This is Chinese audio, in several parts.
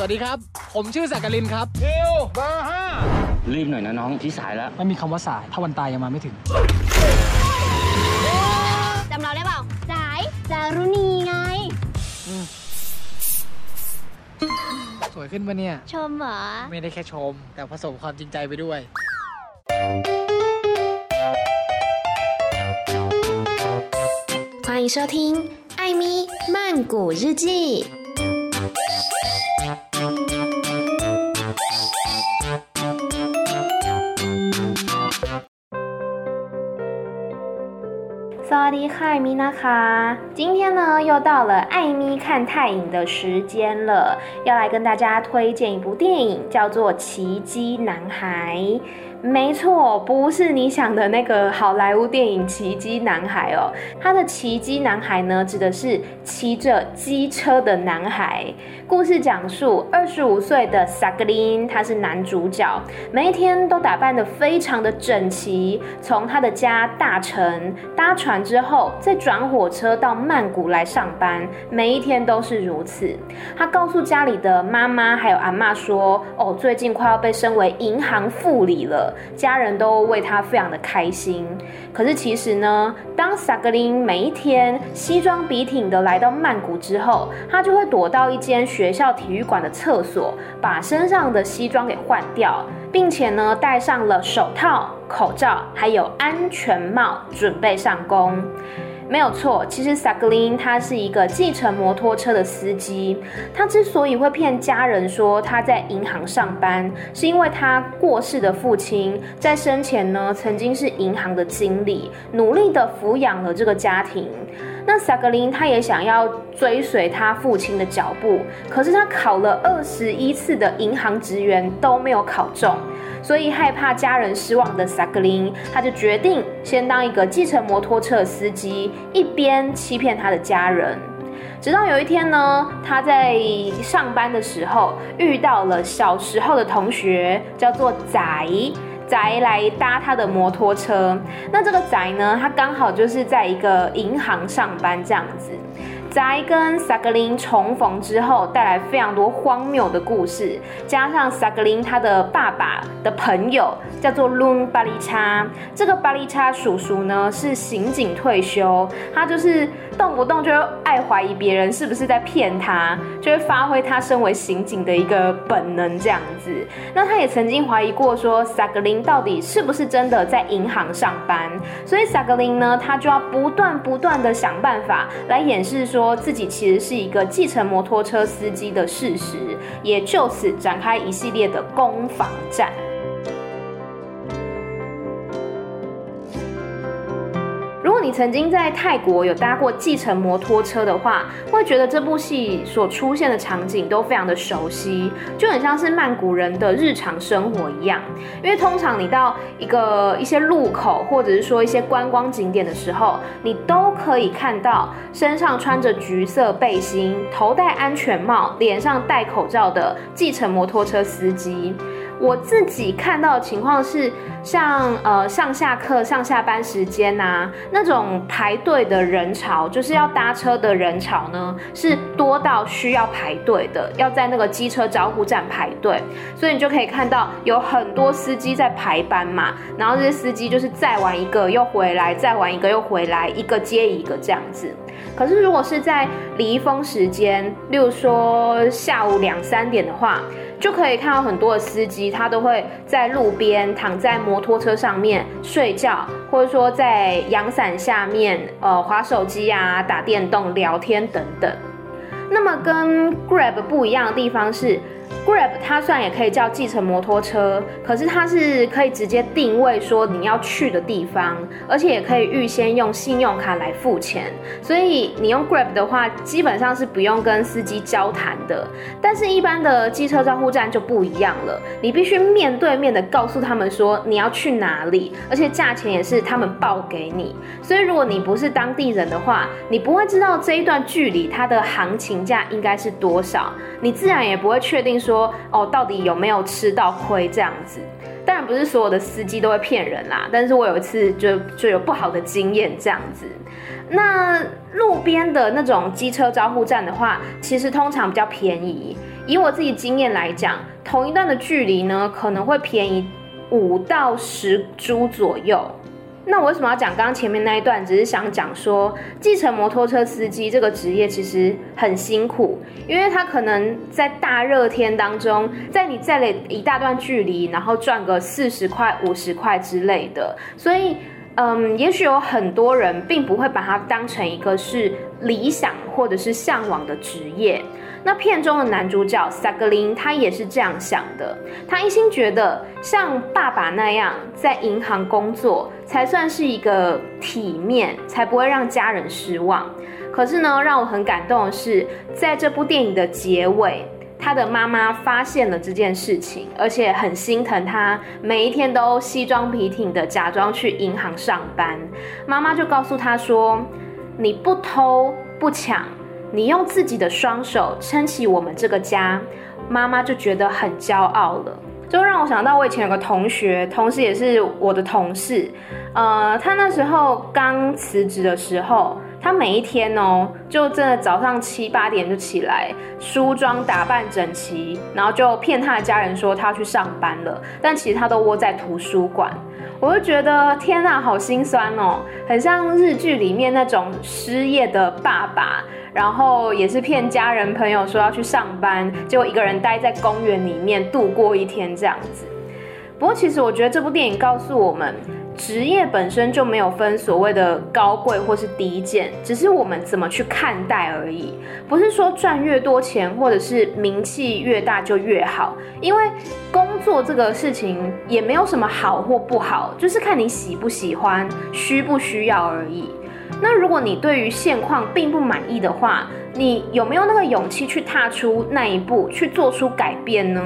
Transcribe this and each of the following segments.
วัสดีครับ ผมชื่อสักกลินครับ คิวเบอร์ห้า รีบหน่อยนะน้องที่สายแล้ว ไม่มีคำว่าสาย ถ้าวันตายยังมาไม่ถึง จำเราได้เปล่าสายจารุณีไง สวยขึ้นปะเนี่ย ชมเหรอ ไม่ได้แค่ชม แต่ผสมความจริงใจไปด้วย 欢迎收听《艾咪曼谷日记》。 萨瓦迪卡，米娜卡，今天呢又到了艾米看泰影的时间了，要来跟大家推荐一部电影，叫做《奇迹男孩》。没错，不是你想的那个好莱坞电影《奇迹男孩》哦。他的奇迹男孩呢，指的是骑着机车的男孩。故事讲述二十五岁的萨格林，他是男主角，每一天都打扮得非常的整齐，从他的家大城搭船之后，再转火车到曼谷来上班，每一天都是如此。他告诉家里的妈妈还有阿嬷说：“哦，最近快要被升为银行副理了。”家人都为他非常的开心，可是其实呢，当萨格林每一天西装笔挺的来到曼谷之后，他就会躲到一间学校体育馆的厕所，把身上的西装给换掉，并且呢，戴上了手套、口罩，还有安全帽，准备上工。没有错，其实萨格林他是一个计程摩托车的司机。他之所以会骗家人说他在银行上班，是因为他过世的父亲在生前呢曾经是银行的经理，努力的抚养了这个家庭。那萨格林他也想要追随他父亲的脚步，可是他考了二十一次的银行职员都没有考中。所以害怕家人失望的萨格林，他就决定先当一个计程摩托车司机，一边欺骗他的家人。直到有一天呢，他在上班的时候遇到了小时候的同学，叫做仔宅来搭他的摩托车。那这个宅呢，他刚好就是在一个银行上班这样子。在跟萨格林重逢之后，带来非常多荒谬的故事。加上萨格林他的爸爸的朋友叫做伦巴利叉，这个巴利叉叔叔呢是刑警退休，他就是动不动就爱怀疑别人是不是在骗他，就会发挥他身为刑警的一个本能这样子。那他也曾经怀疑过说萨格林到底是不是真的在银行上班，所以萨格林呢他就要不断不断的想办法来掩饰说。自己其实是一个继承摩托车司机的事实，也就此展开一系列的攻防战。你曾经在泰国有搭过计程摩托车的话，会觉得这部戏所出现的场景都非常的熟悉，就很像是曼谷人的日常生活一样。因为通常你到一个一些路口，或者是说一些观光景点的时候，你都可以看到身上穿着橘色背心、头戴安全帽、脸上戴口罩的计程摩托车司机。我自己看到的情况是，像呃上下课、上下班时间呐、啊，那种排队的人潮，就是要搭车的人潮呢，是多到需要排队的，要在那个机车招呼站排队，所以你就可以看到有很多司机在排班嘛，然后这些司机就是再玩一个又回来，再玩一个又回来，一个接一个这样子。可是如果是在离峰时间，例如说下午两三点的话，就可以看到很多的司机，他都会在路边躺在摩托车上面睡觉，或者说在阳伞下面呃划手机啊、打电动、聊天等等。那么跟 Grab 不一样的地方是。Grab 它虽然也可以叫计程摩托车，可是它是可以直接定位说你要去的地方，而且也可以预先用信用卡来付钱，所以你用 Grab 的话，基本上是不用跟司机交谈的。但是，一般的机车招呼站就不一样了，你必须面对面的告诉他们说你要去哪里，而且价钱也是他们报给你。所以，如果你不是当地人的话，你不会知道这一段距离它的行情价应该是多少，你自然也不会确定说。哦，到底有没有吃到亏这样子。当然不是所有的司机都会骗人啦，但是我有一次就就有不好的经验这样子。那路边的那种机车招呼站的话，其实通常比较便宜。以我自己经验来讲，同一段的距离呢，可能会便宜五到十铢左右。那我为什么要讲刚刚前面那一段？只是想讲说，继承摩托车司机这个职业其实很辛苦，因为他可能在大热天当中，在你载了一大段距离，然后赚个四十块、五十块之类的，所以，嗯，也许有很多人并不会把它当成一个是理想或者是向往的职业。那片中的男主角萨格林，他也是这样想的。他一心觉得像爸爸那样在银行工作，才算是一个体面，才不会让家人失望。可是呢，让我很感动的是，在这部电影的结尾，他的妈妈发现了这件事情，而且很心疼他，每一天都西装笔挺的假装去银行上班。妈妈就告诉他说：“你不偷不抢。”你用自己的双手撑起我们这个家，妈妈就觉得很骄傲了。就让我想到我以前有个同学，同时也是我的同事，呃，他那时候刚辞职的时候，他每一天哦，就真的早上七八点就起来，梳妆打扮整齐，然后就骗他的家人说他要去上班了，但其实他都窝在图书馆。我就觉得天哪，好心酸哦，很像日剧里面那种失业的爸爸。然后也是骗家人朋友说要去上班，结果一个人待在公园里面度过一天这样子。不过其实我觉得这部电影告诉我们，职业本身就没有分所谓的高贵或是低贱，只是我们怎么去看待而已。不是说赚越多钱或者是名气越大就越好，因为工作这个事情也没有什么好或不好，就是看你喜不喜欢、需不需要而已。那如果你对于现况并不满意的话，你有没有那个勇气去踏出那一步，去做出改变呢？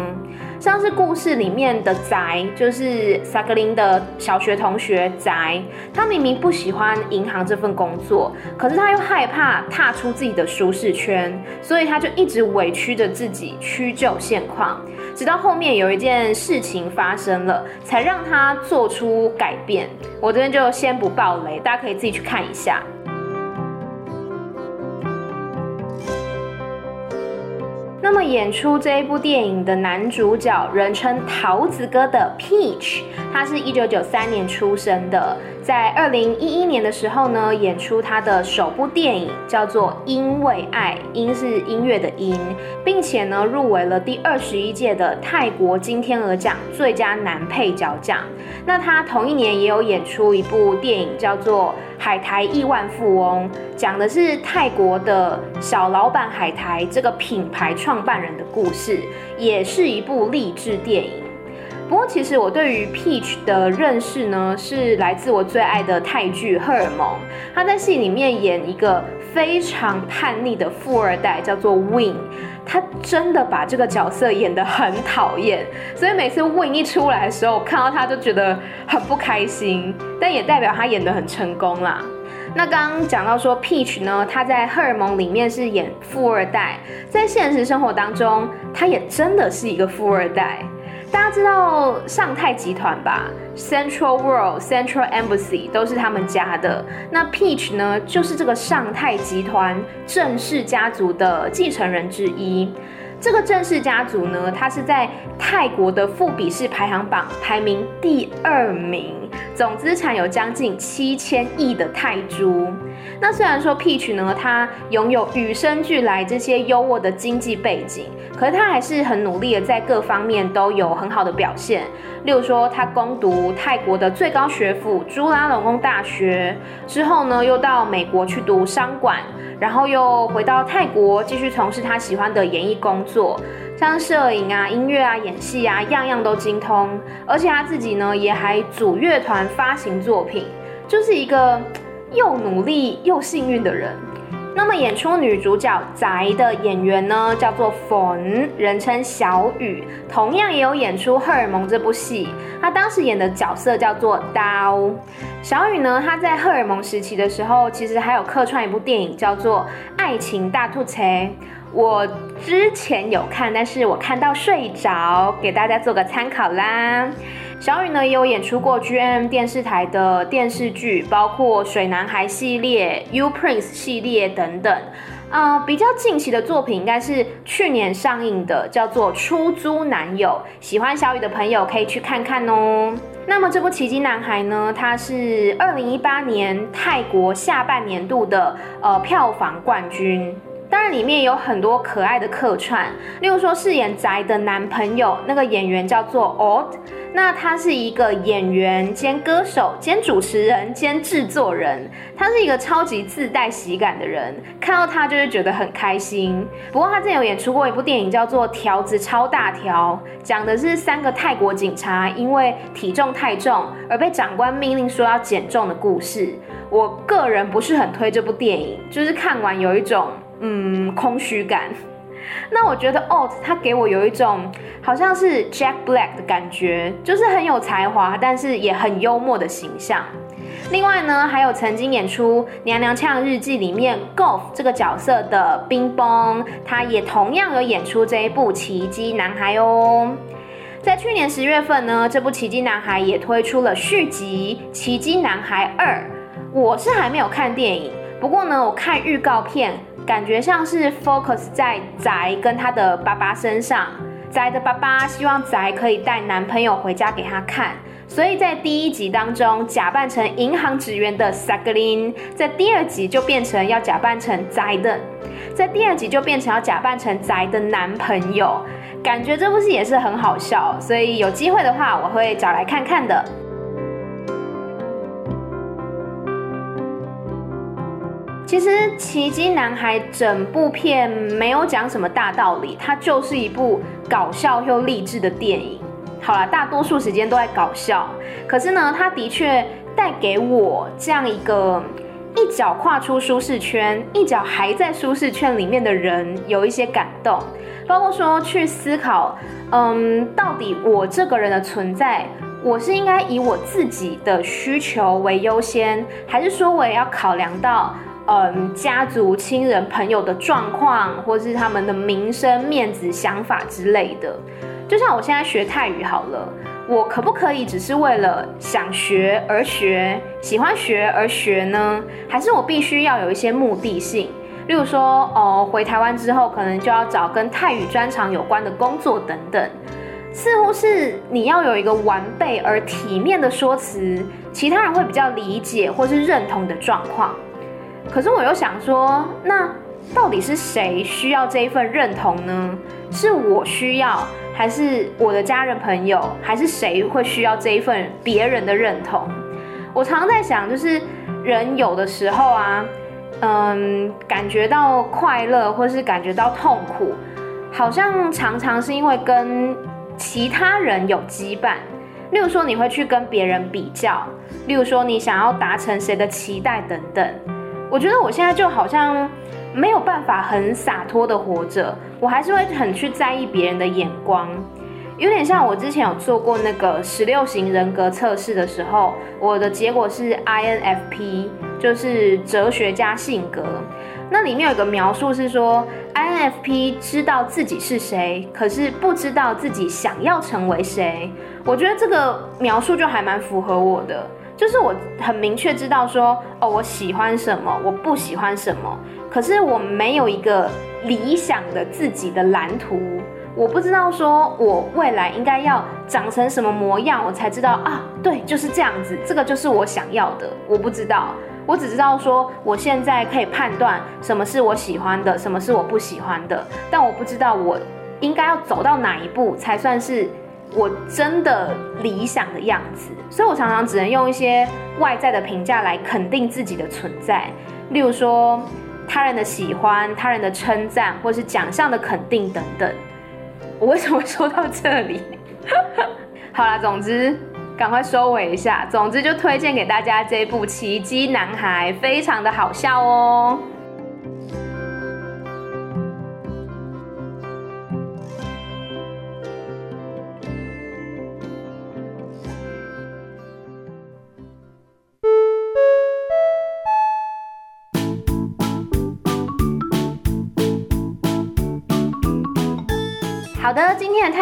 像是故事里面的宅，就是萨格林的小学同学宅，他明明不喜欢银行这份工作，可是他又害怕踏出自己的舒适圈，所以他就一直委屈着自己，屈就现况。直到后面有一件事情发生了，才让他做出改变。我这边就先不爆雷，大家可以自己去看一下。么演出这一部电影的男主角，人称桃子哥的 Peach，他是一九九三年出生的，在二零一一年的时候呢，演出他的首部电影，叫做《因为爱》，音是音乐的音，并且呢入围了第二十一届的泰国金天鹅奖最佳男配角奖。那他同一年也有演出一部电影，叫做《海苔亿万富翁》，讲的是泰国的小老板海苔这个品牌创办人的故事，也是一部励志电影。不过，其实我对于 Peach 的认识呢，是来自我最爱的泰剧《荷尔蒙》。他在戏里面演一个非常叛逆的富二代，叫做 Win。他真的把这个角色演得很讨厌，所以每次 Win 一出来的时候，我看到他就觉得很不开心。但也代表他演得很成功啦。那刚刚讲到说 Peach 呢，他在《荷尔蒙》里面是演富二代，在现实生活当中，他也真的是一个富二代。大家知道尚泰集团吧？Central World、Central Embassy 都是他们家的。那 Peach 呢，就是这个尚泰集团郑氏家族的继承人之一。这个郑氏家族呢，它是在泰国的富比士排行榜排名第二名，总资产有将近七千亿的泰铢。那虽然说 Peach 呢，他拥有与生俱来这些优渥的经济背景，可是他还是很努力的，在各方面都有很好的表现。例如说，他攻读泰国的最高学府朱拉隆功大学之后呢，又到美国去读商管，然后又回到泰国继续从事他喜欢的演艺工作，像摄影啊、音乐啊、演戏啊，样样都精通。而且他自己呢，也还组乐团发行作品，就是一个。又努力又幸运的人。那么演出女主角宅的演员呢，叫做冯，人称小雨，同样也有演出《荷尔蒙》这部戏。她当时演的角色叫做刀。小雨呢，她在荷尔蒙时期的时候，其实还有客串一部电影，叫做《爱情大吐槽》。我之前有看，但是我看到睡着，给大家做个参考啦。小雨呢也有演出过 GM 电视台的电视剧，包括水男孩系列、U Prince 系列等等。呃，比较近期的作品应该是去年上映的，叫做《出租男友》。喜欢小雨的朋友可以去看看哦。那么这部《奇迹男孩》呢，它是二零一八年泰国下半年度的呃票房冠军。当然，里面有很多可爱的客串，例如说饰演宅的男朋友那个演员叫做 Odd，那他是一个演员兼歌手兼主持人兼制作人，他是一个超级自带喜感的人，看到他就会觉得很开心。不过他之前有演出过一部电影叫做《条子超大条》，讲的是三个泰国警察因为体重太重而被长官命令说要减重的故事。我个人不是很推这部电影，就是看完有一种。嗯，空虚感。那我觉得 Ott 他给我有一种好像是 Jack Black 的感觉，就是很有才华，但是也很幽默的形象。另外呢，还有曾经演出《娘娘腔日记》里面 Golf 这个角色的冰崩，他也同样有演出这一部《奇迹男孩》哦。在去年十月份呢，这部《奇迹男孩》也推出了续集《奇迹男孩二》，我是还没有看电影，不过呢，我看预告片。感觉像是 focus 在宅跟他的爸爸身上，宅的爸爸希望宅可以带男朋友回家给他看，所以在第一集当中假扮成银行职员的 s a g l i n 在第二集就变成要假扮成宅的，在第二集就变成要假扮成宅的男朋友，感觉这部戏也是很好笑，所以有机会的话我会找来看看的。其实《奇迹男孩》整部片没有讲什么大道理，它就是一部搞笑又励志的电影。好了，大多数时间都在搞笑，可是呢，它的确带给我这样一个一脚跨出舒适圈，一脚还在舒适圈里面的人有一些感动，包括说去思考，嗯，到底我这个人的存在，我是应该以我自己的需求为优先，还是说我也要考量到？嗯，家族、亲人、朋友的状况，或是他们的名声、面子、想法之类的。就像我现在学泰语好了，我可不可以只是为了想学而学，喜欢学而学呢？还是我必须要有一些目的性？例如说，哦，回台湾之后，可能就要找跟泰语专长有关的工作等等。似乎是你要有一个完备而体面的说辞，其他人会比较理解或是认同的状况。可是我又想说，那到底是谁需要这一份认同呢？是我需要，还是我的家人朋友，还是谁会需要这一份别人的认同？我常常在想，就是人有的时候啊，嗯，感觉到快乐或是感觉到痛苦，好像常常是因为跟其他人有羁绊。例如说，你会去跟别人比较；例如说，你想要达成谁的期待等等。我觉得我现在就好像没有办法很洒脱的活着，我还是会很去在意别人的眼光，有点像我之前有做过那个十六型人格测试的时候，我的结果是 INFP，就是哲学家性格。那里面有一个描述是说，INFP 知道自己是谁，可是不知道自己想要成为谁。我觉得这个描述就还蛮符合我的。就是我很明确知道说，哦，我喜欢什么，我不喜欢什么，可是我没有一个理想的自己的蓝图，我不知道说我未来应该要长成什么模样，我才知道啊，对，就是这样子，这个就是我想要的。我不知道，我只知道说我现在可以判断什么是我喜欢的，什么是我不喜欢的，但我不知道我应该要走到哪一步才算是。我真的理想的样子，所以我常常只能用一些外在的评价来肯定自己的存在，例如说他人的喜欢、他人的称赞，或是奖项的肯定等等。我为什么会说到这里？好啦，总之赶快收尾一下。总之就推荐给大家这部《奇迹男孩》，非常的好笑哦。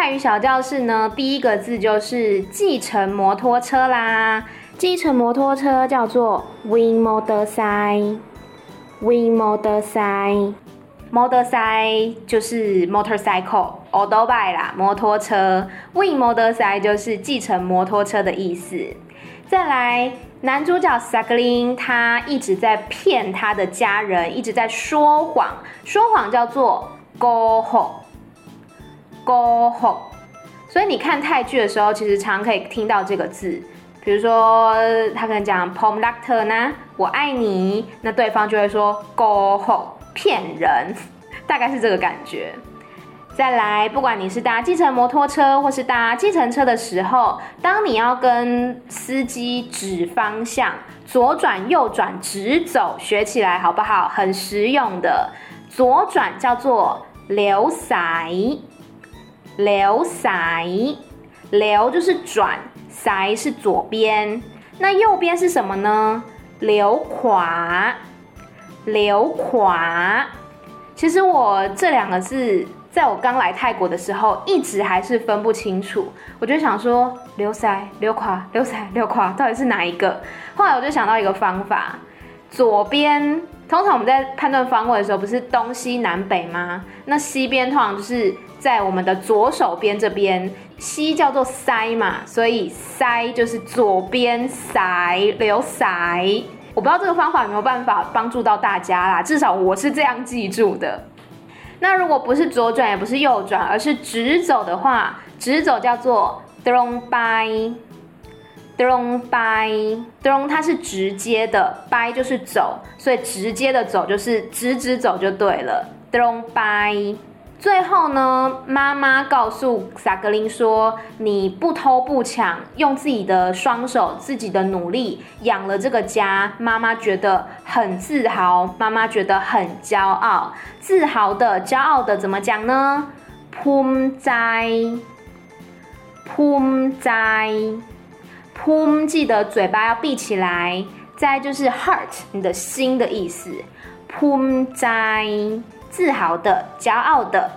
泰语小教室呢，第一个字就是计程摩托车啦。计程摩托车叫做 “win motorcycle”，“win Motorcycle，Motorcycle 就是 motorcycle，otobai 啦，摩托车。“win Motorcycle 就是计程摩托车的意思。再来，男主角 Saklin 他一直在骗他的家人，一直在说谎，说谎叫做 “go home”。Go 所以你看泰剧的时候，其实常可以听到这个字。比如说，他可能讲 pom doctor 呢，我爱你，那对方就会说 go home，骗人，大概是这个感觉。再来，不管你是搭计程摩托车或是搭计程车的时候，当你要跟司机指方向，左转、右转、直走，学起来好不好？很实用的。左转叫做溜赛。流塞，流就是转，塞是左边，那右边是什么呢？流垮，流垮。其实我这两个字，在我刚来泰国的时候，一直还是分不清楚。我就想说，流塞、流垮、流塞、流垮，到底是哪一个？后来我就想到一个方法，左边。通常我们在判断方位的时候，不是东西南北吗？那西边通常就是在我们的左手边这边，西叫做塞嘛，所以塞就是左边塞，溜塞。我不知道这个方法有没有办法帮助到大家啦，至少我是这样记住的。那如果不是左转，也不是右转，而是直走的话，直走叫做 drong by。Drong by，drong 它是直接的，by 就是走，所以直接的走就是直直走就对了。drong by，最后呢，妈妈告诉萨格林说：“你不偷不抢，用自己的双手、自己的努力养了这个家，妈妈觉得很自豪，妈妈觉得很骄傲，自豪的、骄傲的怎么讲呢？pum 在，pum 在。Pum，记得嘴巴要闭起来。再就是 heart，你的心的意思。Pum 在，自豪的，骄傲的。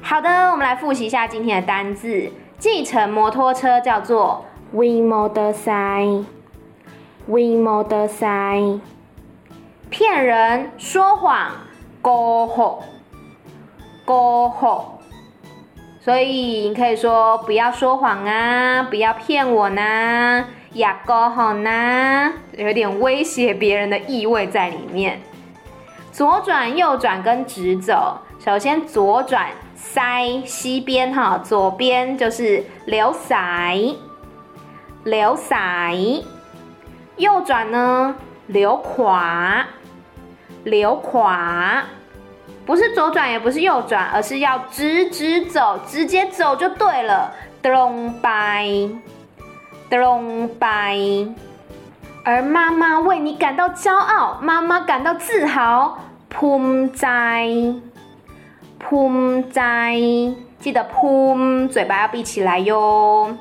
好的，我们来复习一下今天的单字。计程摩托车叫做 Wing Motorcycle，Wing Motorcycle。骗人说谎，Goho，Goho。所以你可以说不要说谎啊，不要骗我呢，呀哥好呢，有点威胁别人的意味在里面。左转、右转跟直走，首先左转塞西边哈，左边就是溜赛，溜赛。右转呢，溜垮，溜垮。不是左转，也不是右转，而是要直直走，直接走就对了。drong by，drong by。而妈妈为你感到骄傲，妈妈感到自豪。pum 在，pum 在，记得扑嘴巴要闭起来哟。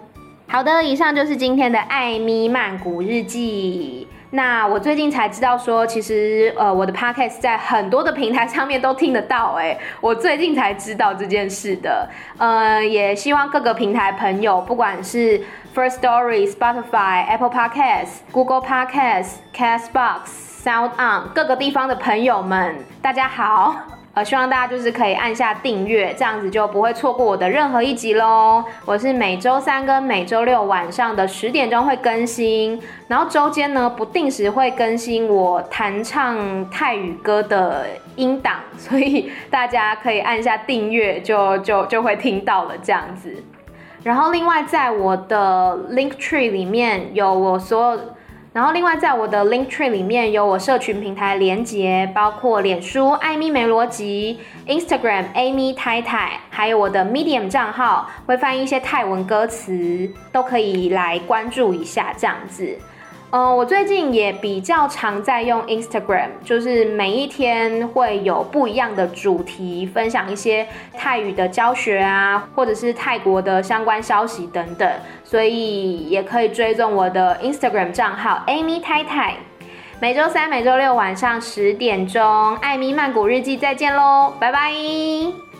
好的，以上就是今天的艾咪曼谷日记。那我最近才知道说，其实呃，我的 podcast 在很多的平台上面都听得到，哎，我最近才知道这件事的。呃，也希望各个平台朋友，不管是 First Story、Spotify、Apple Podcasts、Google Podcasts、Castbox、Sound On 各个地方的朋友们，大家好。呃，希望大家就是可以按下订阅，这样子就不会错过我的任何一集喽。我是每周三跟每周六晚上的十点钟会更新，然后周间呢不定时会更新我弹唱泰语歌的音档，所以大家可以按下订阅，就就就会听到了这样子。然后另外在我的 Linktree 里面有我所有。然后，另外在我的 Linktree 里面有我社群平台连接，包括脸书艾咪没逻辑、Instagram Amy 太太，还有我的 Medium 账号，会翻译一些泰文歌词，都可以来关注一下，这样子。嗯、我最近也比较常在用 Instagram，就是每一天会有不一样的主题，分享一些泰语的教学啊，或者是泰国的相关消息等等，所以也可以追踪我的 Instagram 账号 Amy 泰泰。每周三、每周六晚上十点钟，艾米曼谷日记再见喽，拜拜。